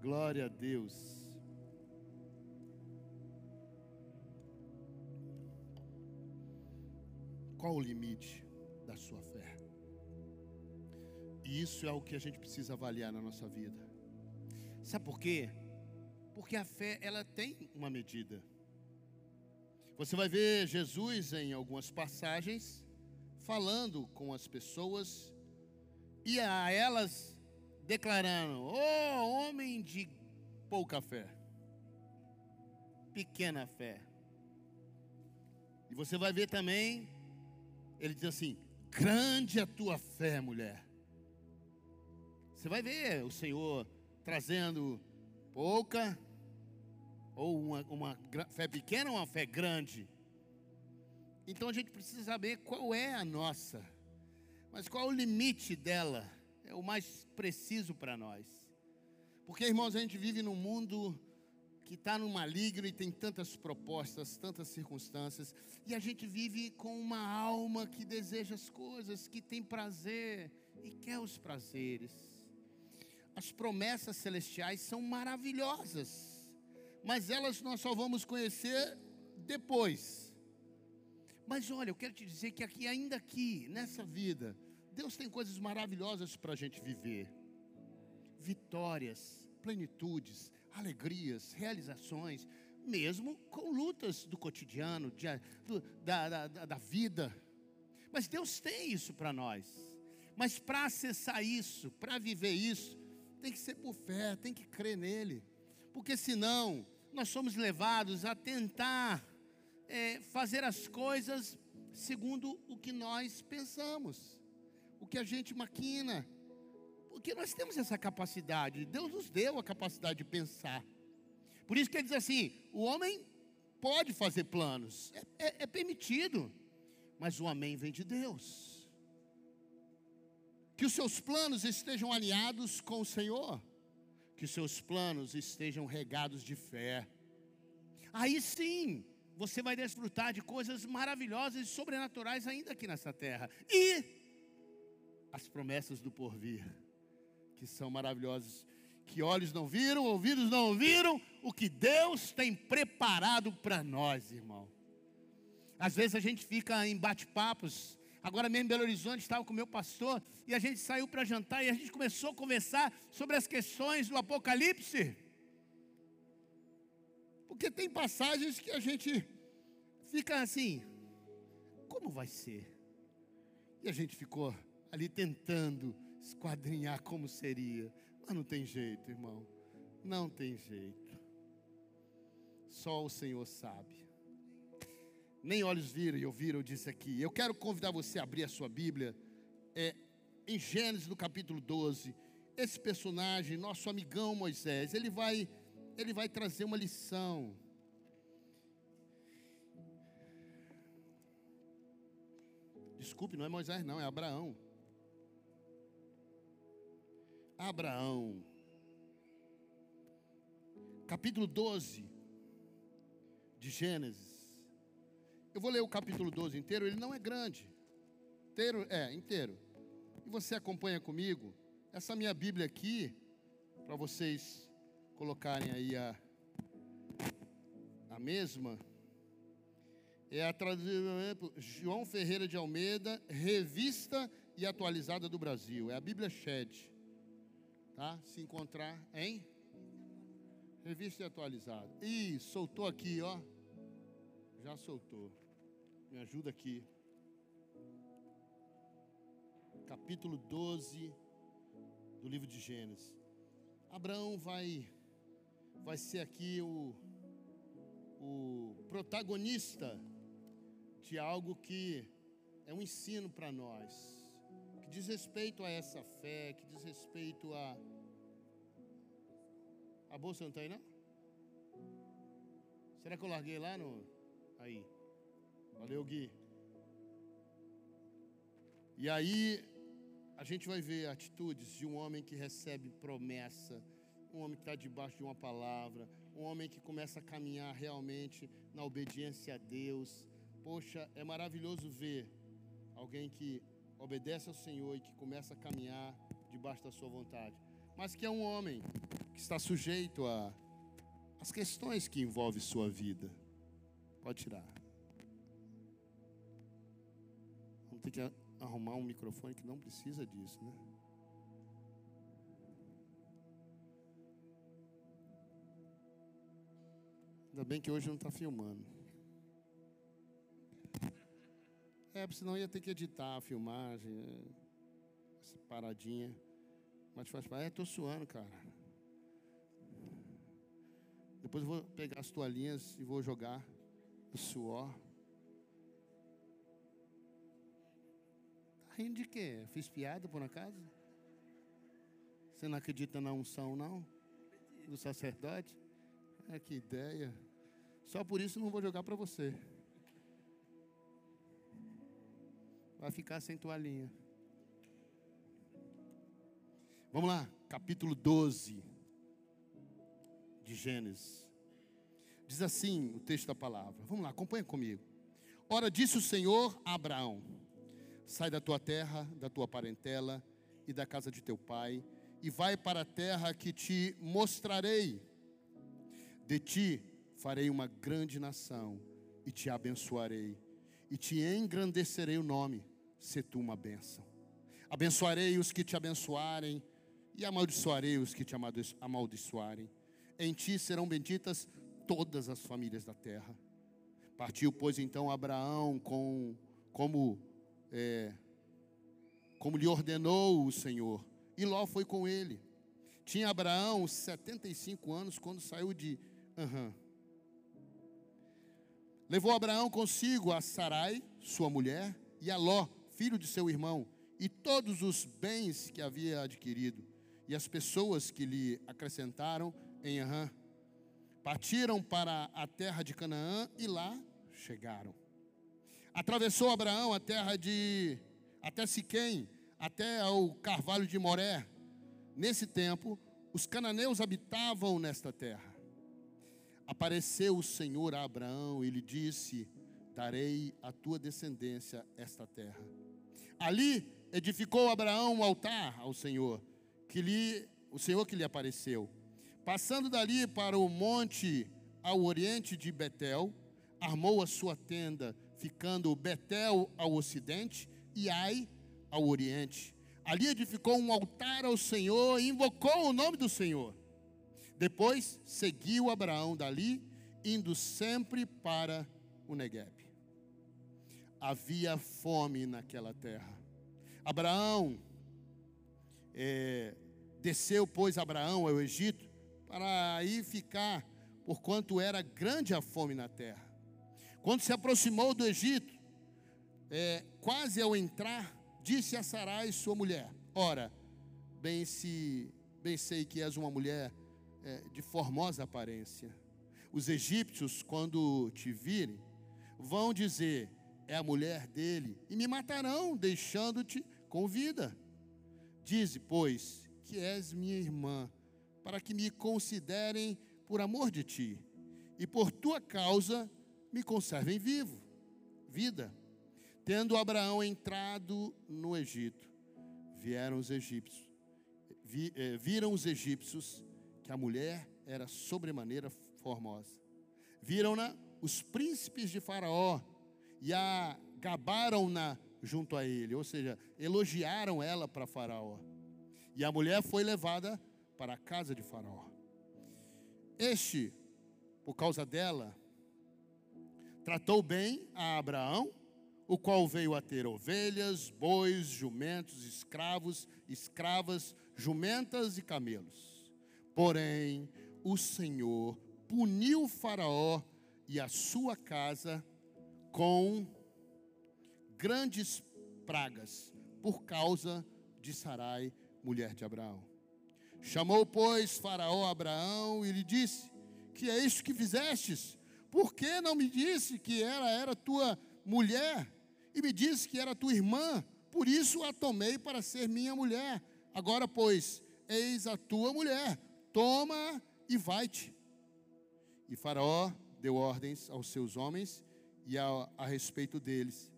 Glória a Deus. Qual o limite da sua fé? E isso é o que a gente precisa avaliar na nossa vida. Sabe por quê? Porque a fé, ela tem uma medida. Você vai ver Jesus em algumas passagens falando com as pessoas e a elas declarando: "Ó oh, homem de pouca fé, pequena fé". E você vai ver também ele diz assim: "Grande a tua fé, mulher". Você vai ver o Senhor trazendo pouca ou uma, uma fé pequena ou uma fé grande. Então a gente precisa saber qual é a nossa, mas qual é o limite dela, é o mais preciso para nós. Porque, irmãos, a gente vive num mundo que está no maligno e tem tantas propostas, tantas circunstâncias, e a gente vive com uma alma que deseja as coisas, que tem prazer e quer os prazeres. As promessas celestiais são maravilhosas, mas elas nós só vamos conhecer depois. Mas olha, eu quero te dizer que aqui, ainda aqui, nessa vida, Deus tem coisas maravilhosas para a gente viver: vitórias, plenitudes, alegrias, realizações, mesmo com lutas do cotidiano, de, do, da, da, da vida. Mas Deus tem isso para nós. Mas para acessar isso, para viver isso, tem que ser por fé, tem que crer nele. Porque senão, nós somos levados a tentar é, fazer as coisas segundo o que nós pensamos, o que a gente maquina, porque nós temos essa capacidade, Deus nos deu a capacidade de pensar. Por isso que ele diz assim: o homem pode fazer planos, é, é, é permitido, mas o amém vem de Deus. Que os seus planos estejam alinhados com o Senhor, que os seus planos estejam regados de fé. Aí sim, você vai desfrutar de coisas maravilhosas e sobrenaturais ainda aqui nessa terra. E as promessas do porvir que são maravilhosos, que olhos não viram, ouvidos não ouviram, o que Deus tem preparado para nós, irmão. Às vezes a gente fica em bate-papos. Agora mesmo em Belo Horizonte estava com o meu pastor e a gente saiu para jantar e a gente começou a conversar sobre as questões do Apocalipse. Porque tem passagens que a gente fica assim, como vai ser? E a gente ficou ali tentando esquadrinhar como seria. Mas não tem jeito, irmão. Não tem jeito. Só o Senhor sabe. Nem olhos viram e ouviram, disse aqui. Eu quero convidar você a abrir a sua Bíblia. É, em Gênesis, no capítulo 12. Esse personagem, nosso amigão Moisés, ele vai, ele vai trazer uma lição. Desculpe, não é Moisés, não, é Abraão. Abraão. Capítulo 12 de Gênesis. Eu vou ler o capítulo 12 inteiro, ele não é grande. Inteiro, é, inteiro. E você acompanha comigo essa minha Bíblia aqui, para vocês colocarem aí a, a mesma. É a tradução João Ferreira de Almeida, revista e atualizada do Brasil. É a Bíblia Shed tá? Se encontrar em revista atualizada. Ih, soltou aqui, ó. Já soltou. Me ajuda aqui. Capítulo 12 do livro de Gênesis. Abraão vai vai ser aqui o o protagonista de algo que é um ensino para nós que diz respeito a essa fé, que diz respeito a. A bolsa não está aí, não? Será que eu larguei lá no. Aí. Valeu, Gui. E aí, a gente vai ver atitudes de um homem que recebe promessa, um homem que está debaixo de uma palavra, um homem que começa a caminhar realmente na obediência a Deus. Poxa, é maravilhoso ver alguém que obedece ao Senhor e que começa a caminhar debaixo da sua vontade. Mas que é um homem que está sujeito a as questões que envolvem sua vida. Pode tirar. Vamos ter que arrumar um microfone que não precisa disso, né? Ainda bem que hoje não está filmando. É, porque senão ia ter que editar a filmagem, essa paradinha. Mas faz parte. É, estou suando, cara. Depois eu vou pegar as toalhinhas e vou jogar o suor. Tá rindo de quê? Fiz piada por acaso? Você não acredita na unção, não? Do sacerdote? É que ideia. Só por isso não vou jogar para você. Vai ficar sem toalhinha. Vamos lá, capítulo 12 de Gênesis. Diz assim o texto da palavra. Vamos lá, acompanha comigo. Ora, disse o Senhor a Abraão: Sai da tua terra, da tua parentela e da casa de teu pai, e vai para a terra que te mostrarei. De ti farei uma grande nação, e te abençoarei, e te engrandecerei o nome, se tu uma bênção. Abençoarei os que te abençoarem, e amaldiçoarei os que te amaldiçoarem. Em ti serão benditas todas as famílias da terra. Partiu, pois, então Abraão com, como, é, como lhe ordenou o Senhor, e Ló foi com ele. Tinha Abraão 75 anos quando saiu de Uhum. Levou Abraão consigo a Sarai, sua mulher, e a Ló, filho de seu irmão, e todos os bens que havia adquirido, e as pessoas que lhe acrescentaram em Ahã. Partiram para a terra de Canaã e lá chegaram. Atravessou Abraão a terra de até Siquém, até ao carvalho de Moré. Nesse tempo, os cananeus habitavam nesta terra. Apareceu o Senhor a Abraão e lhe disse: Darei à tua descendência esta terra. Ali edificou Abraão um altar ao Senhor, que lhe, o Senhor que lhe apareceu. Passando dali para o monte ao oriente de Betel, armou a sua tenda, ficando Betel ao ocidente e Ai ao oriente. Ali edificou um altar ao Senhor e invocou o nome do Senhor. Depois seguiu Abraão dali, indo sempre para o Negueb. Havia fome naquela terra. Abraão é, desceu, pois, Abraão ao Egito para aí ficar, porquanto era grande a fome na terra. Quando se aproximou do Egito, é, quase ao entrar, disse a Sarai, sua mulher: Ora, bem, se, bem sei que és uma mulher é, de formosa aparência. Os egípcios, quando te virem, vão dizer: É a mulher dele, e me matarão, deixando-te com vida. Dize, pois, que és minha irmã para que me considerem por amor de ti, e por tua causa me conservem vivo, vida. Tendo Abraão entrado no Egito, vieram os egípcios, vi, eh, viram os egípcios que a mulher era sobremaneira formosa. Viram-na os príncipes de Faraó e a gabaram-na junto a ele, ou seja, elogiaram ela para Faraó. E a mulher foi levada para a casa de Faraó. Este, por causa dela, tratou bem a Abraão, o qual veio a ter ovelhas, bois, jumentos, escravos, escravas, jumentas e camelos. Porém, o Senhor puniu Faraó e a sua casa com grandes pragas por causa de Sarai, mulher de Abraão. Chamou, pois, Faraó Abraão e lhe disse: Que é isso que fizestes? Por que não me disse que ela era tua mulher? E me disse que era tua irmã, por isso a tomei para ser minha mulher. Agora, pois, eis a tua mulher, toma e vai-te. E Faraó deu ordens aos seus homens e a, a respeito deles,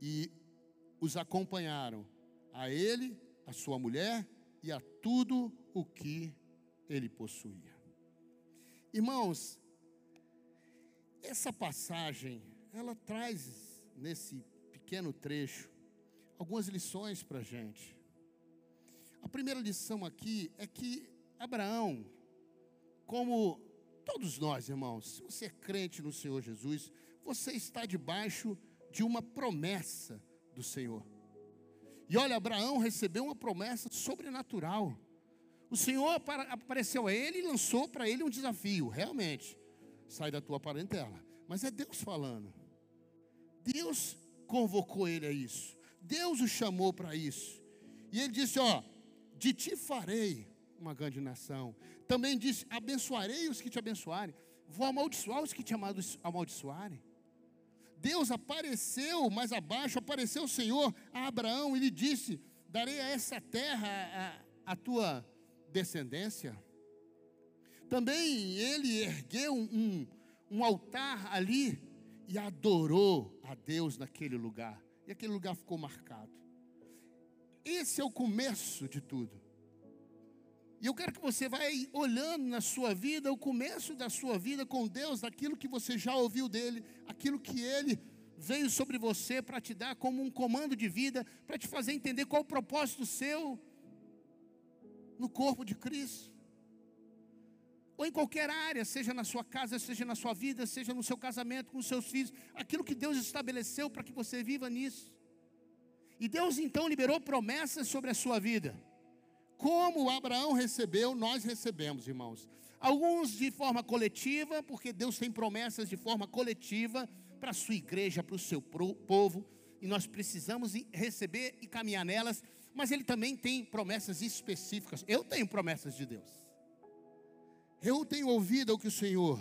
e os acompanharam, a ele, a sua mulher e a tudo o que ele possuía. Irmãos, essa passagem, ela traz nesse pequeno trecho algumas lições para a gente. A primeira lição aqui é que Abraão, como todos nós, irmãos, se você é crente no Senhor Jesus, você está debaixo de uma promessa do Senhor. E olha, Abraão recebeu uma promessa sobrenatural. O Senhor apareceu a ele e lançou para ele um desafio, realmente. Sai da tua parentela. Mas é Deus falando. Deus convocou ele a isso. Deus o chamou para isso. E ele disse: Ó, de ti farei uma grande nação. Também disse: abençoarei os que te abençoarem. Vou amaldiçoar os que te amaldiçoarem. Deus apareceu mais abaixo, apareceu o Senhor a Abraão e lhe disse: Darei a essa terra a, a tua descendência. Também ele ergueu um, um, altar ali e adorou a Deus naquele lugar. E aquele lugar ficou marcado. Esse é o começo de tudo. E eu quero que você vá olhando na sua vida, o começo da sua vida com Deus, daquilo que você já ouviu dele, aquilo que ele veio sobre você para te dar como um comando de vida, para te fazer entender qual o propósito seu no corpo de Cristo. Ou em qualquer área, seja na sua casa, seja na sua vida, seja no seu casamento com os seus filhos, aquilo que Deus estabeleceu para que você viva nisso. E Deus então liberou promessas sobre a sua vida. Como Abraão recebeu, nós recebemos, irmãos. Alguns de forma coletiva, porque Deus tem promessas de forma coletiva para a sua igreja, para o seu povo, e nós precisamos receber e caminhar nelas, mas Ele também tem promessas específicas. Eu tenho promessas de Deus. Eu tenho ouvido o que o Senhor,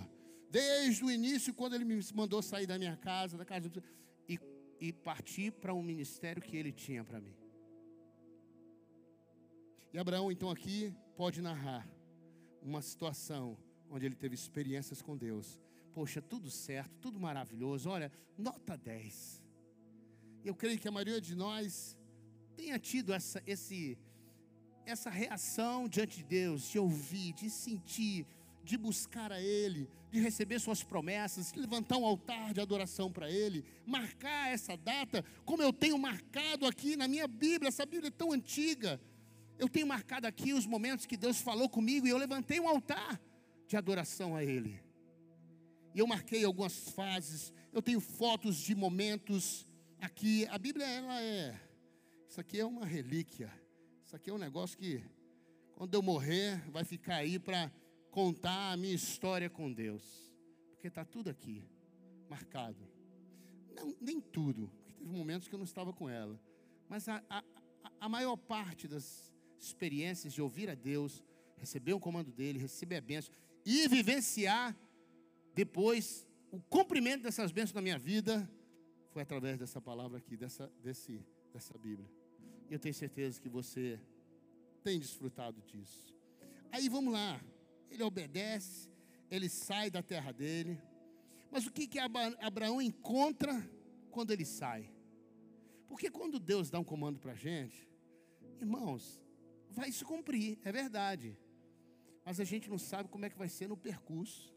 desde o início, quando Ele me mandou sair da minha casa, da casa, e, e partir para um ministério que Ele tinha para mim. Abraão, então, aqui pode narrar uma situação onde ele teve experiências com Deus. Poxa, tudo certo, tudo maravilhoso. Olha, nota 10. Eu creio que a maioria de nós tenha tido essa, esse, essa reação diante de Deus, de ouvir, de sentir, de buscar a Ele, de receber Suas promessas, levantar um altar de adoração para Ele, marcar essa data, como eu tenho marcado aqui na minha Bíblia, essa Bíblia é tão antiga. Eu tenho marcado aqui os momentos que Deus falou comigo e eu levantei um altar de adoração a Ele. E eu marquei algumas fases, eu tenho fotos de momentos aqui. A Bíblia, ela é. Isso aqui é uma relíquia. Isso aqui é um negócio que, quando eu morrer, vai ficar aí para contar a minha história com Deus. Porque está tudo aqui, marcado. Não, nem tudo, porque teve momentos que eu não estava com ela. Mas a, a, a maior parte das experiências de ouvir a Deus, receber o comando dele, receber a bênção e vivenciar depois o cumprimento dessas bênçãos na minha vida foi através dessa palavra aqui, dessa, desse, dessa Bíblia. Eu tenho certeza que você tem desfrutado disso. Aí vamos lá, ele obedece, ele sai da terra dele. Mas o que, que Abraão encontra quando ele sai? Porque quando Deus dá um comando para a gente, irmãos, vai se cumprir, é verdade. Mas a gente não sabe como é que vai ser no percurso.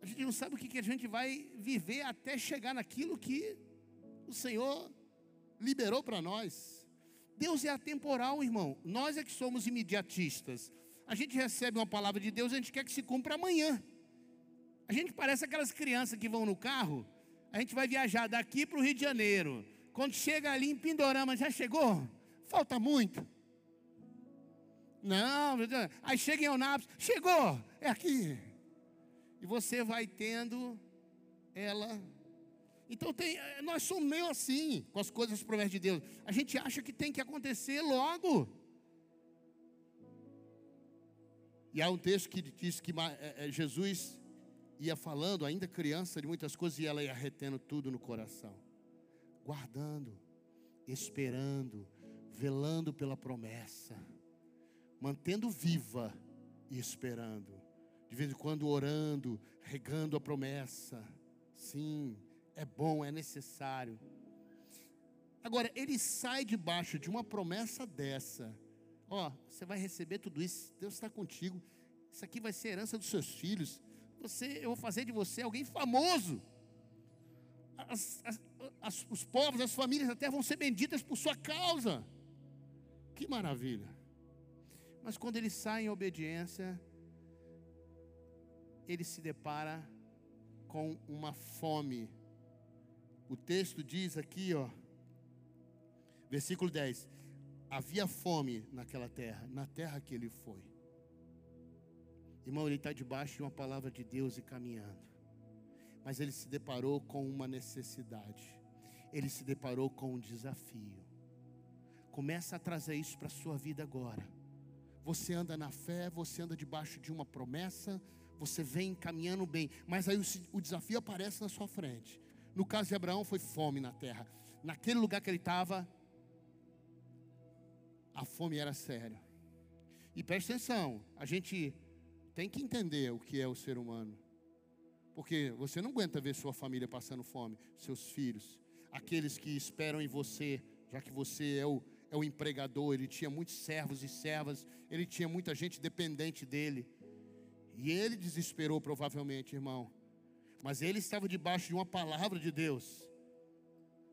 A gente não sabe o que, que a gente vai viver até chegar naquilo que o Senhor liberou para nós. Deus é atemporal, irmão. Nós é que somos imediatistas. A gente recebe uma palavra de Deus, a gente quer que se cumpra amanhã. A gente parece aquelas crianças que vão no carro. A gente vai viajar daqui para o Rio de Janeiro. Quando chega ali em Pindorama, já chegou? Falta muito. Não, aí chega em Eunápolis, chegou, é aqui. E você vai tendo ela. Então tem, nós somos meio assim com as coisas promessas de Deus. A gente acha que tem que acontecer logo. E há um texto que diz que é, é, Jesus ia falando, ainda criança, de muitas coisas, e ela ia retendo tudo no coração, guardando, esperando, velando pela promessa, mantendo viva e esperando, de vez em quando orando, regando a promessa. Sim, é bom, é necessário. Agora, ele sai debaixo de uma promessa dessa, Ó, você vai receber tudo isso, Deus está contigo. Isso aqui vai ser herança dos seus filhos. Você, eu vou fazer de você alguém famoso. As, as, as, os povos, as famílias até vão ser benditas por sua causa. Que maravilha. Mas quando ele sai em obediência, ele se depara com uma fome. O texto diz aqui, ó, versículo 10: Havia fome naquela terra, na terra que ele foi. Irmão, ele está debaixo de uma palavra de Deus e caminhando. Mas ele se deparou com uma necessidade. Ele se deparou com um desafio. Começa a trazer isso para a sua vida agora. Você anda na fé, você anda debaixo de uma promessa, você vem caminhando bem, mas aí o, desafio aparece na sua frente. No caso de Abraão, foi fome na terra. Naquele lugar que ele estava, a fome era séria. E preste atenção, a gente tem que entender o que é o ser humano. Porque você não aguenta ver sua família passando fome, seus filhos, aqueles que esperam em você, já que você é o, é o empregador, ele tinha muitos servos e servas, ele tinha muita gente dependente dele. E ele desesperou, provavelmente, irmão. Mas ele estava debaixo de uma palavra de Deus.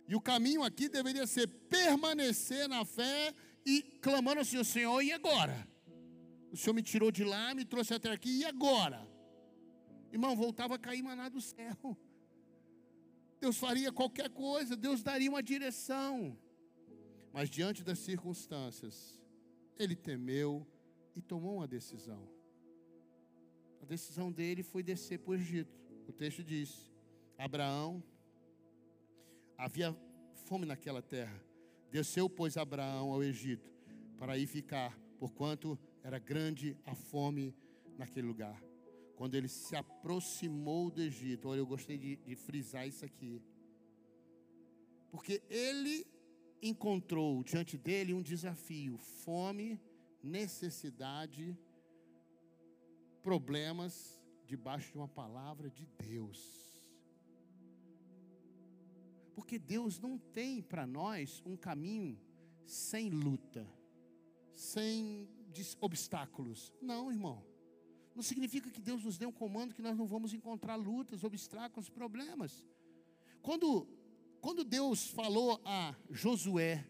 E o caminho aqui deveria ser permanecer na fé e clamando ao Senhor, e agora? O Senhor me tirou de lá, me trouxe até aqui, e agora? Irmão, voltava a cair maná do céu. Deus faria qualquer coisa, Deus daria uma direção. Mas diante das circunstâncias, ele temeu e tomou uma decisão. A decisão dele foi descer para o Egito. O texto diz: Abraão, havia fome naquela terra. Desceu, pois, Abraão ao Egito, para ir ficar, porquanto era grande a fome naquele lugar. Quando ele se aproximou do Egito, olha, eu gostei de, de frisar isso aqui, porque ele encontrou diante dele um desafio: fome, necessidade, problemas debaixo de uma palavra de Deus. Porque Deus não tem para nós um caminho sem luta, sem obstáculos. Não, irmão. Não significa que Deus nos dê um comando que nós não vamos encontrar lutas, obstáculos, problemas. Quando, quando Deus falou a Josué,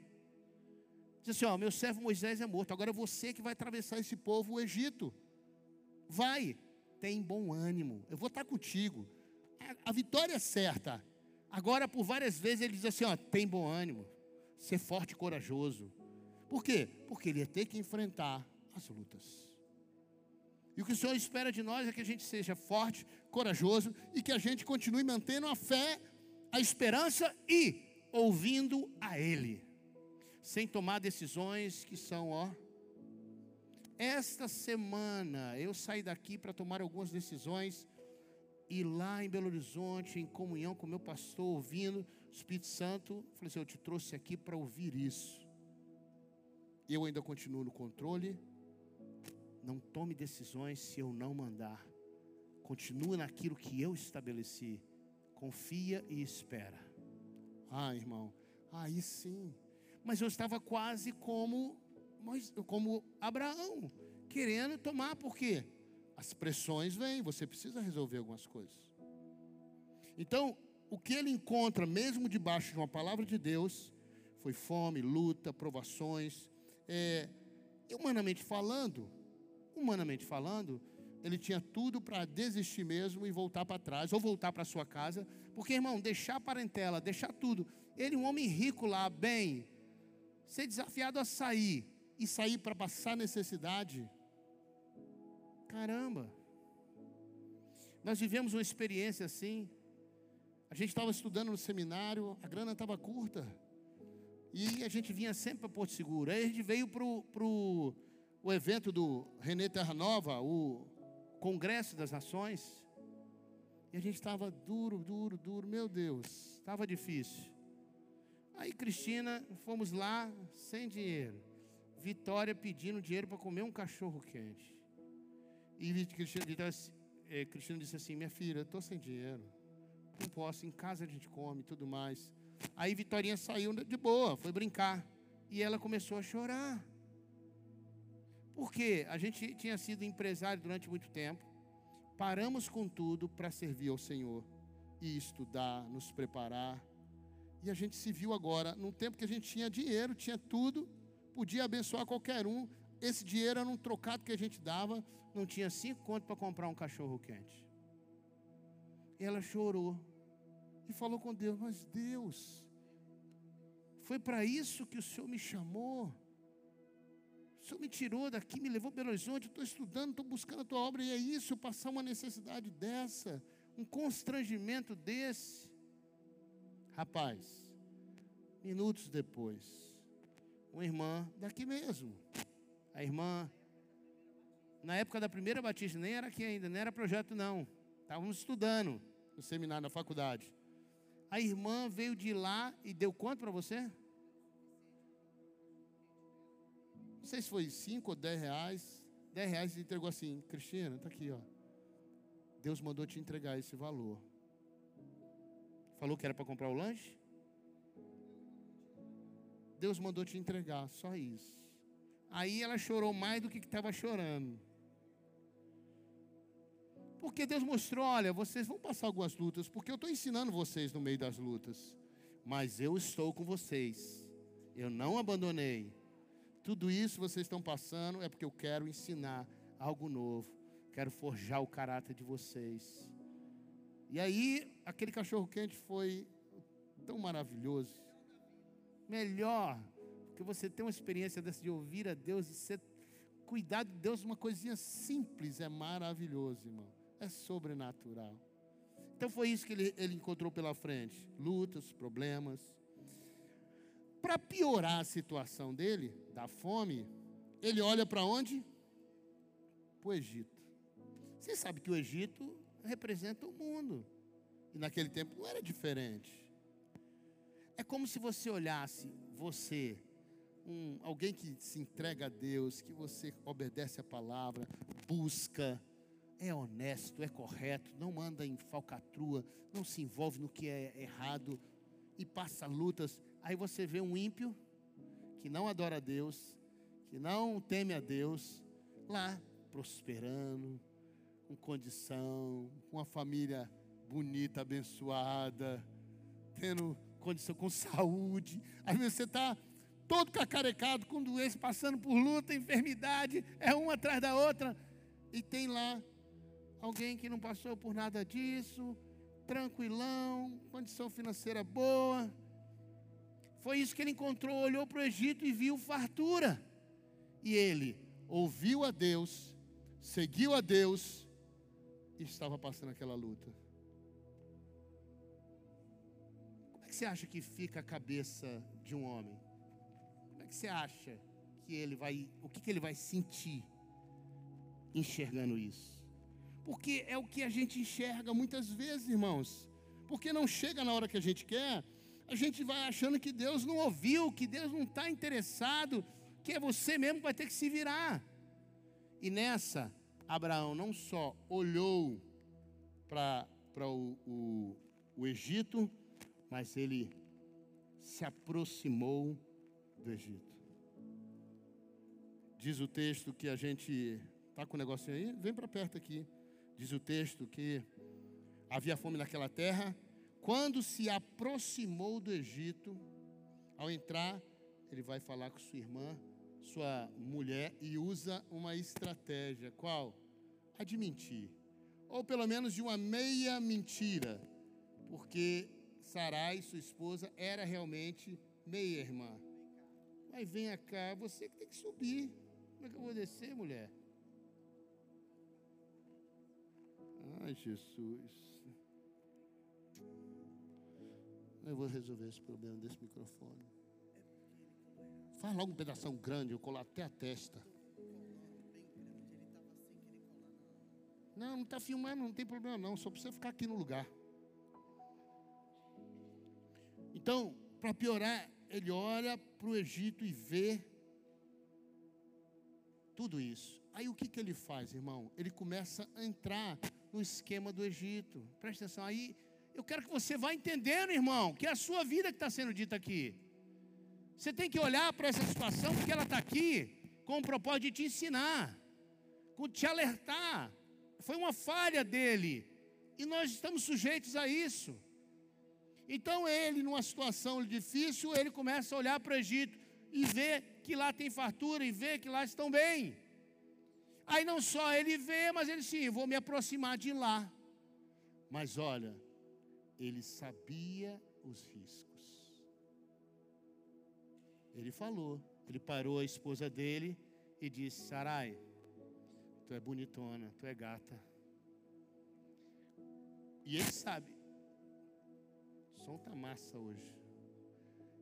disse assim: Ó, meu servo Moisés é morto, agora é você que vai atravessar esse povo, o Egito. Vai, tem bom ânimo, eu vou estar contigo. A, a vitória é certa, Agora, por várias vezes, ele diz assim: ó, tem bom ânimo, ser forte e corajoso. Por quê? Porque ele ia ter que enfrentar as lutas. E o que o Senhor espera de nós é que a gente seja forte, corajoso e que a gente continue mantendo a fé, a esperança e ouvindo a Ele, sem tomar decisões que são, ó. Esta semana eu saí daqui para tomar algumas decisões e lá em Belo Horizonte, em comunhão com meu pastor, ouvindo o Espírito Santo, falei assim: Eu te trouxe aqui para ouvir isso. Eu ainda continuo no controle. Não tome decisões se eu não mandar. Continue naquilo que eu estabeleci. Confia e espera. Ah, irmão, aí sim. Mas eu estava quase como, como Abraão, querendo tomar, por quê? As pressões vêm, você precisa resolver algumas coisas. Então, o que ele encontra, mesmo debaixo de uma palavra de Deus, foi fome, luta, provações. É, humanamente falando, humanamente falando, ele tinha tudo para desistir mesmo e voltar para trás, ou voltar para sua casa, porque, irmão, deixar a parentela, deixar tudo. Ele, um homem rico lá, bem, ser desafiado a sair e sair para passar necessidade Caramba! Nós vivemos uma experiência assim. A gente estava estudando no seminário, a grana estava curta. E a gente vinha sempre para Porto Seguro. Aí a gente veio para o o evento do René Terra Nova, o Congresso das Nações. E a gente estava duro, duro, duro. Meu Deus, estava difícil. Aí Cristina, fomos lá sem dinheiro. Vitória pedindo dinheiro para comer um cachorro quente. E Cristina, é, Cristina disse assim: Minha filha, estou sem dinheiro. Não posso, em casa a gente come e tudo mais. Aí Vitorinha saiu de boa, foi brincar. E ela começou a chorar. Porque a gente tinha sido empresário durante muito tempo, paramos com tudo para servir ao Senhor e estudar, nos preparar. E a gente se viu agora, num tempo que a gente tinha dinheiro, tinha tudo, podia abençoar qualquer um. Esse dinheiro era um trocado que a gente dava, não tinha cinco contos para comprar um cachorro quente. Ela chorou e falou com Deus: Mas Deus, foi para isso que o Senhor me chamou. O Senhor me tirou daqui, me levou para Belo Horizonte, estou estudando, estou buscando a tua obra, e é isso, passar uma necessidade dessa, um constrangimento desse. Rapaz, minutos depois, uma irmã daqui mesmo, a irmã, na época da primeira batista, nem era aqui ainda, nem era projeto não, estávamos estudando no seminário, na faculdade. A irmã veio de lá e deu quanto para você? Não sei se foi 5 ou 10 reais. 10 reais e entregou assim, Cristina, está aqui, ó. Deus mandou te entregar esse valor. Falou que era para comprar o lanche? Deus mandou te entregar, só isso. Aí ela chorou mais do que estava chorando. Porque Deus mostrou: olha, vocês vão passar algumas lutas, porque eu estou ensinando vocês no meio das lutas. Mas eu estou com vocês. Eu não abandonei. Tudo isso vocês estão passando é porque eu quero ensinar algo novo. Quero forjar o caráter de vocês. E aí, aquele cachorro quente foi tão maravilhoso. Melhor, porque você tem uma experiência dessa de ouvir a Deus e ser cuidar de Deus, uma coisinha simples, é maravilhoso, irmão. É sobrenatural. Então foi isso que ele, ele encontrou pela frente: lutas, problemas, para piorar a situação dele, da fome, ele olha para onde? Para o Egito. Você sabe que o Egito representa o mundo. E naquele tempo não era diferente. É como se você olhasse, você, um, alguém que se entrega a Deus, que você obedece a palavra, busca, é honesto, é correto, não anda em falcatrua, não se envolve no que é errado e passa lutas Aí você vê um ímpio que não adora a Deus, que não teme a Deus, lá prosperando, com condição, com uma família bonita, abençoada, tendo condição com saúde. Aí você está todo cacarecado, com doença, passando por luta, enfermidade, é uma atrás da outra, e tem lá alguém que não passou por nada disso, tranquilão, condição financeira boa foi isso que ele encontrou, olhou para o Egito e viu fartura. E ele ouviu a Deus, seguiu a Deus e estava passando aquela luta. Como é que você acha que fica a cabeça de um homem? Como é que você acha que ele vai, o que, que ele vai sentir enxergando isso? Porque é o que a gente enxerga muitas vezes, irmãos. Porque não chega na hora que a gente quer, a gente vai achando que Deus não ouviu, que Deus não está interessado, que é você mesmo que vai ter que se virar. E nessa, Abraão não só olhou para o, o, o Egito, mas ele se aproximou do Egito. Diz o texto que a gente. Está com o negocinho aí? Vem para perto aqui. Diz o texto que havia fome naquela terra quando se aproximou do Egito, ao entrar, ele vai falar com sua irmã, sua mulher, e usa uma estratégia. Qual? A de mentir. Ou pelo menos de uma meia mentira. Porque Sarai, sua esposa, era realmente meia irmã. Mas venha cá, você que tem que subir. Como é que eu vou descer, mulher? Ai, Jesus. Eu vou resolver esse problema desse microfone. Faz logo um pedaço grande, eu colar até a testa. Não, não está filmando, não tem problema não. Só precisa ficar aqui no lugar. Então, para piorar, ele olha para o Egito e vê tudo isso. Aí o que, que ele faz, irmão? Ele começa a entrar no esquema do Egito. Presta atenção. Aí eu quero que você vá entendendo, irmão, que é a sua vida que está sendo dita aqui. Você tem que olhar para essa situação, porque ela está aqui, com o propósito de te ensinar, com te alertar. Foi uma falha dele. E nós estamos sujeitos a isso. Então ele, numa situação difícil, ele começa a olhar para o Egito e ver que lá tem fartura e ver que lá estão bem. Aí não só ele vê, mas ele sim, vou me aproximar de lá. Mas olha, ele sabia os riscos. Ele falou, ele parou a esposa dele e disse: Sarai, tu é bonitona, tu é gata. E ele sabe, som tá massa hoje.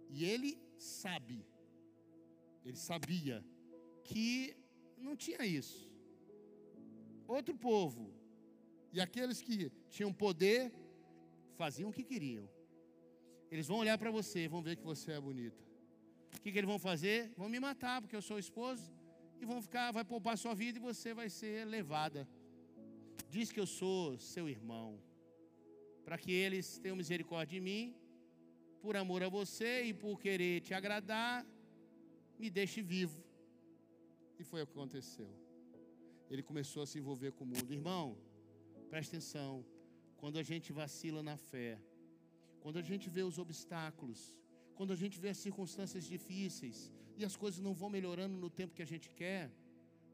E ele sabe, ele sabia que não tinha isso. Outro povo, e aqueles que tinham poder, faziam o que queriam. Eles vão olhar para você, vão ver que você é bonita. O que, que eles vão fazer? Vão me matar, porque eu sou esposo, e vão ficar, vai poupar sua vida e você vai ser levada. Diz que eu sou seu irmão, para que eles tenham misericórdia de mim, por amor a você e por querer te agradar, me deixe vivo. E foi o que aconteceu. Ele começou a se envolver com o mundo. Irmão, preste atenção. Quando a gente vacila na fé, quando a gente vê os obstáculos, quando a gente vê as circunstâncias difíceis e as coisas não vão melhorando no tempo que a gente quer,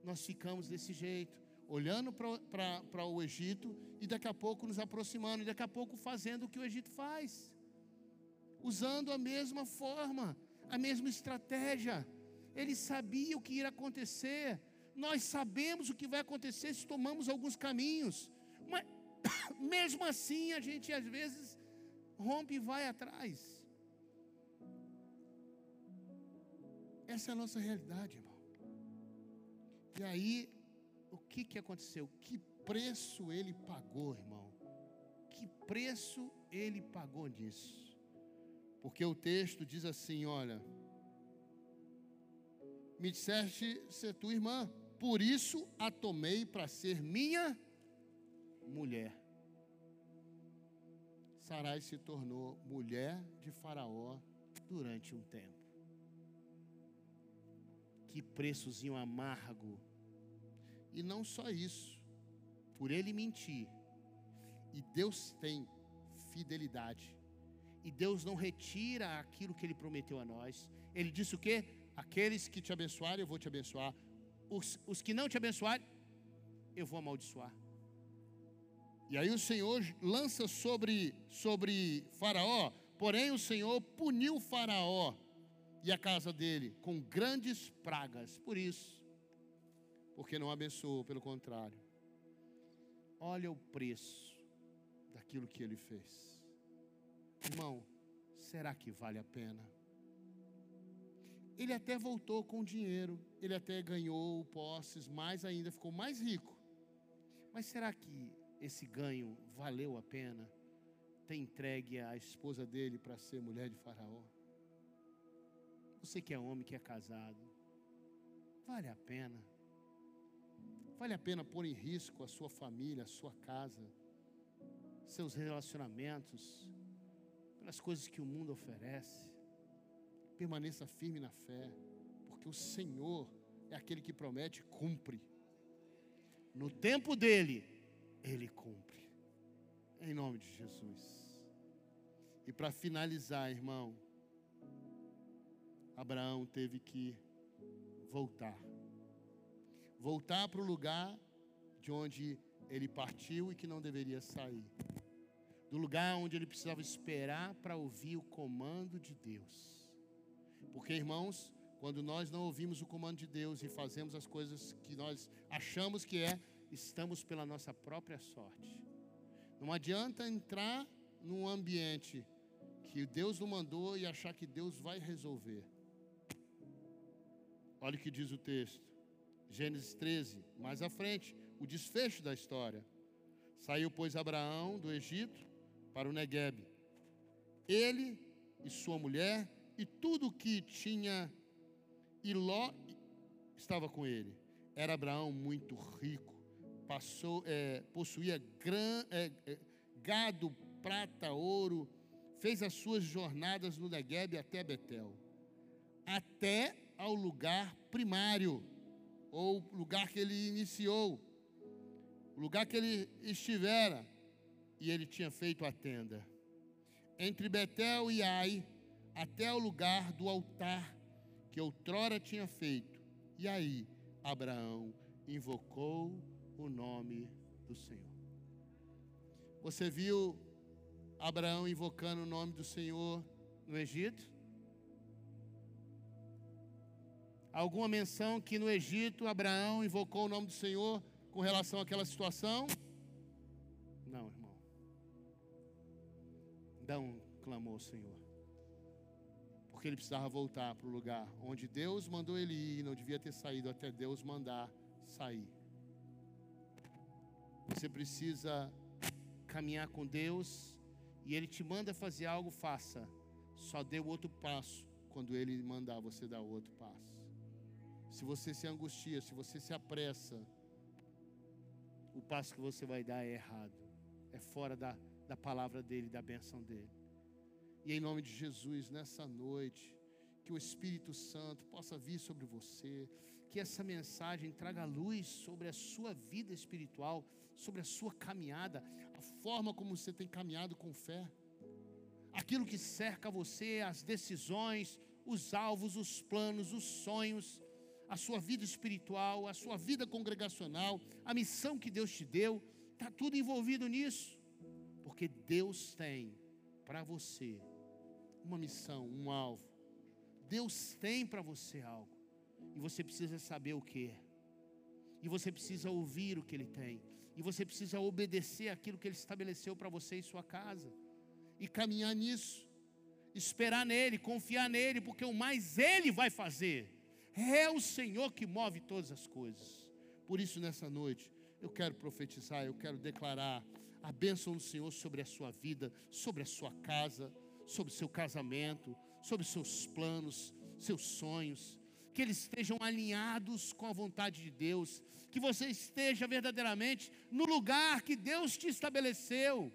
nós ficamos desse jeito, olhando para o Egito e daqui a pouco nos aproximando, e daqui a pouco fazendo o que o Egito faz, usando a mesma forma, a mesma estratégia. Ele sabia o que ia acontecer, nós sabemos o que vai acontecer se tomamos alguns caminhos, mesmo assim a gente às vezes rompe e vai atrás. Essa é a nossa realidade, irmão. E aí, o que, que aconteceu? Que preço ele pagou, irmão? Que preço ele pagou nisso? Porque o texto diz assim: olha, me disseste ser tua irmã, por isso a tomei para ser minha mulher. Sarai se tornou mulher de Faraó durante um tempo. Que preçozinho amargo. E não só isso, por ele mentir. E Deus tem fidelidade. E Deus não retira aquilo que ele prometeu a nós. Ele disse o quê? Aqueles que te abençoarem, eu vou te abençoar. Os, os que não te abençoarem, eu vou amaldiçoar. E aí o Senhor lança sobre, sobre Faraó, porém o Senhor puniu Faraó e a casa dele com grandes pragas. Por isso, porque não abençoou, pelo contrário. Olha o preço daquilo que ele fez. Irmão, será que vale a pena? Ele até voltou com dinheiro, ele até ganhou posses, mais ainda ficou mais rico. Mas será que esse ganho valeu a pena ter entregue a esposa dele para ser mulher de Faraó? Você que é homem, que é casado, vale a pena? Vale a pena pôr em risco a sua família, a sua casa, seus relacionamentos, pelas coisas que o mundo oferece? Permaneça firme na fé, porque o Senhor é aquele que promete e cumpre. No tempo dele, ele cumpre. Em nome de Jesus. E para finalizar, irmão, Abraão teve que voltar. Voltar para o lugar de onde ele partiu e que não deveria sair. Do lugar onde ele precisava esperar para ouvir o comando de Deus. Porque, irmãos, quando nós não ouvimos o comando de Deus e fazemos as coisas que nós achamos que é, estamos pela nossa própria sorte. Não adianta entrar num ambiente que Deus não mandou e achar que Deus vai resolver. Olha o que diz o texto. Gênesis 13, mais à frente, o desfecho da história. Saiu, pois, Abraão do Egito para o Negueb. Ele e sua mulher e tudo o que tinha, e Ló estava com ele. Era Abraão muito rico passou, é, possuía é, é, gado, prata, ouro, fez as suas jornadas no Negueb até Betel, até ao lugar primário, ou lugar que ele iniciou, o lugar que ele estivera, e ele tinha feito a tenda. Entre Betel e Ai, até o lugar do altar que outrora tinha feito. E aí, Abraão invocou o nome do Senhor. Você viu Abraão invocando o nome do Senhor no Egito? Alguma menção que no Egito Abraão invocou o nome do Senhor com relação àquela situação? Não, irmão. Não clamou o Senhor. Porque ele precisava voltar para o lugar onde Deus mandou ele ir, não devia ter saído até Deus mandar sair. Você precisa caminhar com Deus e Ele te manda fazer algo, faça. Só dê o outro passo quando Ele mandar você dar o outro passo. Se você se angustia, se você se apressa, o passo que você vai dar é errado, é fora da, da palavra dEle, da benção dEle. E em nome de Jesus, nessa noite, que o Espírito Santo possa vir sobre você, que essa mensagem traga luz sobre a sua vida espiritual, sobre a sua caminhada, a forma como você tem caminhado com fé, aquilo que cerca você, as decisões, os alvos, os planos, os sonhos, a sua vida espiritual, a sua vida congregacional, a missão que Deus te deu, está tudo envolvido nisso, porque Deus tem para você uma missão, um alvo. Deus tem para você algo, e você precisa saber o que e você precisa ouvir o que Ele tem, e você precisa obedecer aquilo que Ele estabeleceu para você em sua casa, e caminhar nisso, esperar nele, confiar nele, porque o mais Ele vai fazer. É o Senhor que move todas as coisas. Por isso, nessa noite, eu quero profetizar, eu quero declarar a bênção do Senhor sobre a sua vida, sobre a sua casa, sobre o seu casamento, sobre os seus planos, seus sonhos. Que eles estejam alinhados com a vontade de Deus. Que você esteja verdadeiramente no lugar que Deus te estabeleceu.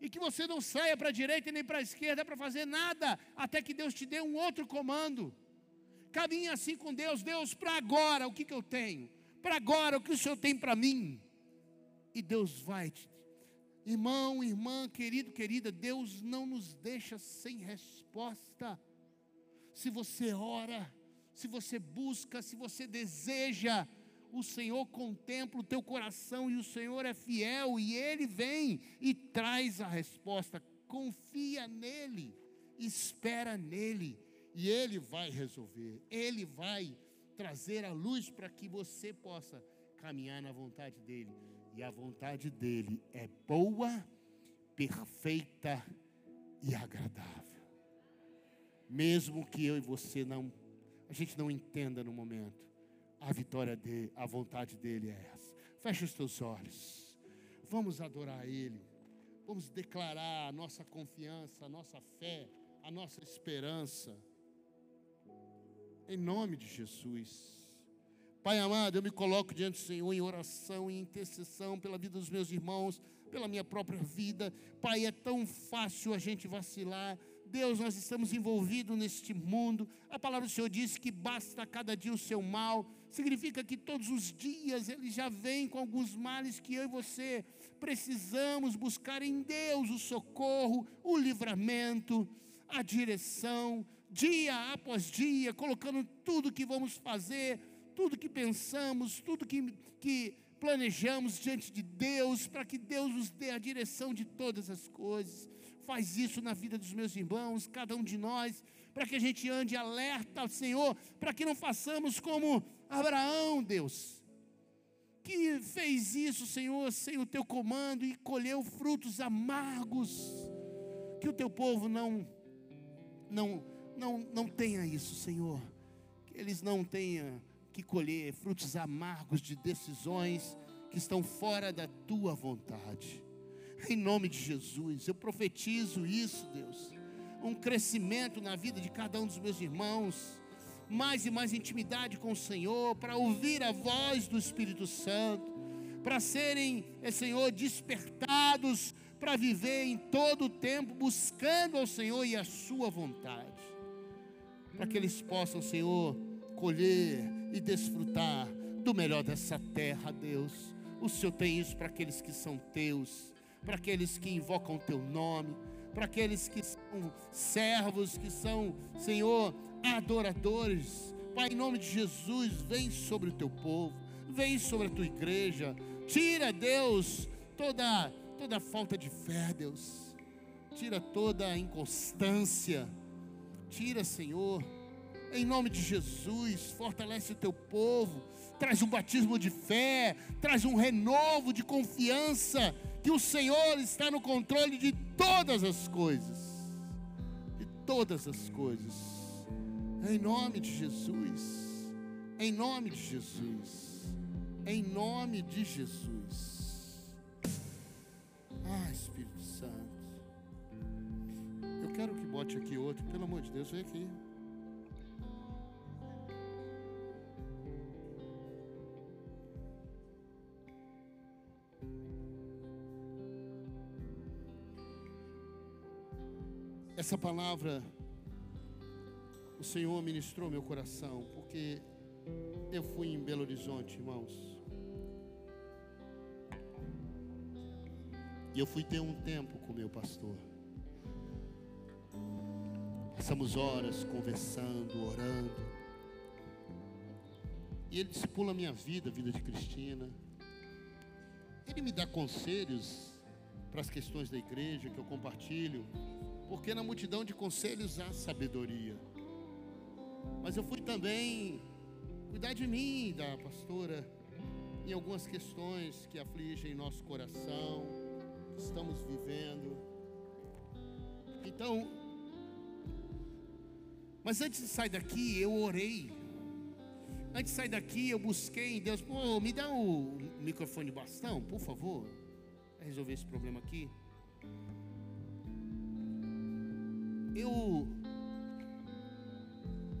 E que você não saia para a direita nem para a esquerda para fazer nada, até que Deus te dê um outro comando. Caminhe assim com Deus, Deus, para agora, o que, que eu tenho? Para agora, o que o Senhor tem para mim? E Deus vai te. Irmão, irmã, querido, querida, Deus não nos deixa sem resposta. Se você ora, se você busca, se você deseja, o Senhor contempla o teu coração e o Senhor é fiel e Ele vem e traz a resposta. Confia nele, espera nele e Ele vai resolver, Ele vai trazer a luz para que você possa caminhar na vontade dEle. E a vontade dEle é boa, perfeita e agradável. Mesmo que eu e você não, a gente não entenda no momento, a vitória dele, a vontade dele é essa. Feche os teus olhos. Vamos adorar Ele. Vamos declarar a nossa confiança, a nossa fé, a nossa esperança. Em nome de Jesus. Pai amado, eu me coloco diante do Senhor em oração e intercessão pela vida dos meus irmãos, pela minha própria vida. Pai, é tão fácil a gente vacilar. Deus, nós estamos envolvidos neste mundo. A palavra do Senhor diz que basta cada dia o seu mal. Significa que todos os dias ele já vem com alguns males que eu e você precisamos buscar em Deus o socorro, o livramento, a direção dia após dia, colocando tudo que vamos fazer, tudo que pensamos, tudo que, que planejamos diante de Deus, para que Deus nos dê a direção de todas as coisas. Faz isso na vida dos meus irmãos, cada um de nós, para que a gente ande alerta Senhor, para que não façamos como Abraão, Deus, que fez isso, Senhor, sem o teu comando e colheu frutos amargos. Que o teu povo não não não, não tenha isso, Senhor. Que eles não tenham que colher frutos amargos de decisões que estão fora da tua vontade. Em nome de Jesus, eu profetizo isso, Deus. Um crescimento na vida de cada um dos meus irmãos, mais e mais intimidade com o Senhor, para ouvir a voz do Espírito Santo, para serem, é, Senhor, despertados para viver em todo o tempo buscando ao Senhor e a Sua vontade para que eles possam, Senhor, colher e desfrutar do melhor dessa terra, Deus. O Senhor tem isso para aqueles que são teus, para aqueles que invocam o teu nome, para aqueles que são servos, que são, Senhor, adoradores. Pai, em nome de Jesus, vem sobre o teu povo, vem sobre a tua igreja. Tira, Deus, toda toda falta de fé, Deus. Tira toda a inconstância. Tira, Senhor. Em nome de Jesus, fortalece o teu povo, traz um batismo de fé, traz um renovo de confiança que o Senhor está no controle de todas as coisas. De todas as coisas. Em nome de Jesus. Em nome de Jesus. Em nome de Jesus. Ah, Espírito Santo. Eu quero que bote aqui outro, pelo amor de Deus, vem aqui. Essa palavra o Senhor ministrou meu coração, porque eu fui em Belo Horizonte, irmãos. E eu fui ter um tempo com meu pastor. Passamos horas conversando, orando. E ele discipula a minha vida, a vida de Cristina. Ele me dá conselhos para as questões da igreja que eu compartilho porque na multidão de conselhos há sabedoria. Mas eu fui também cuidar de mim, da pastora, em algumas questões que afligem nosso coração, que estamos vivendo. Então, mas antes de sair daqui, eu orei. Antes de sair daqui, eu busquei em Deus, pô, me dá o microfone bastão, por favor, para resolver esse problema aqui.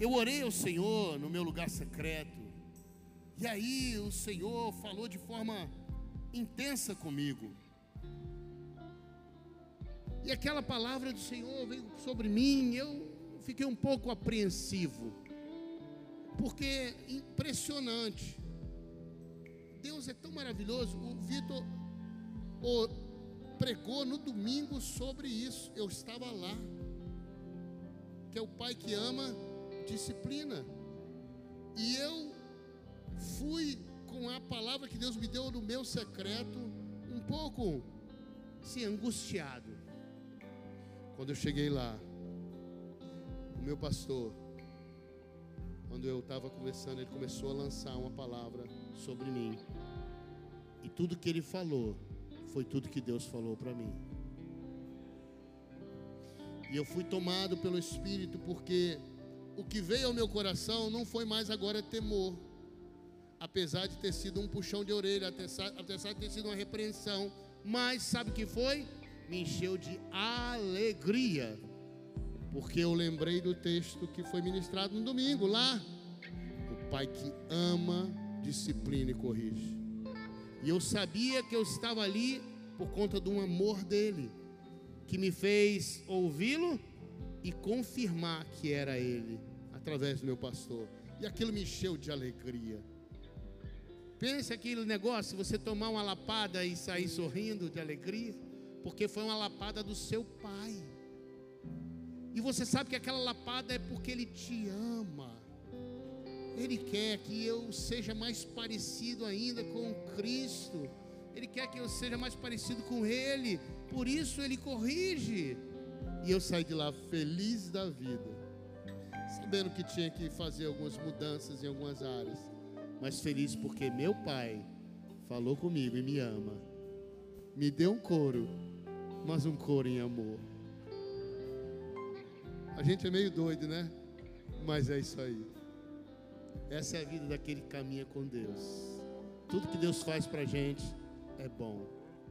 Eu orei ao Senhor no meu lugar secreto. E aí o Senhor falou de forma intensa comigo. E aquela palavra do Senhor veio sobre mim, eu fiquei um pouco apreensivo. Porque é impressionante. Deus é tão maravilhoso. O Vitor pregou no domingo sobre isso. Eu estava lá que é o pai que ama, disciplina. E eu fui com a palavra que Deus me deu no meu secreto, um pouco assim, angustiado. Quando eu cheguei lá, o meu pastor, quando eu estava conversando, ele começou a lançar uma palavra sobre mim. E tudo que ele falou foi tudo que Deus falou para mim. E eu fui tomado pelo Espírito, porque o que veio ao meu coração não foi mais agora temor, apesar de ter sido um puxão de orelha, apesar de ter sido uma repreensão, mas sabe o que foi? Me encheu de alegria, porque eu lembrei do texto que foi ministrado no domingo lá. O pai que ama, disciplina e corrige. E eu sabia que eu estava ali por conta do amor dele que me fez ouvi-lo e confirmar que era ele, através do meu pastor. E aquilo me encheu de alegria. Pense aquele negócio, você tomar uma lapada e sair sorrindo de alegria, porque foi uma lapada do seu pai. E você sabe que aquela lapada é porque ele te ama. Ele quer que eu seja mais parecido ainda com Cristo. Ele quer que eu seja mais parecido com Ele. Por isso Ele corrige. E eu saí de lá feliz da vida, sabendo que tinha que fazer algumas mudanças em algumas áreas, mas feliz porque meu Pai falou comigo e me ama. Me deu um couro, mas um couro em amor. A gente é meio doido, né? Mas é isso aí. Essa é a vida daquele que caminha com Deus. Tudo que Deus faz para a gente é bom.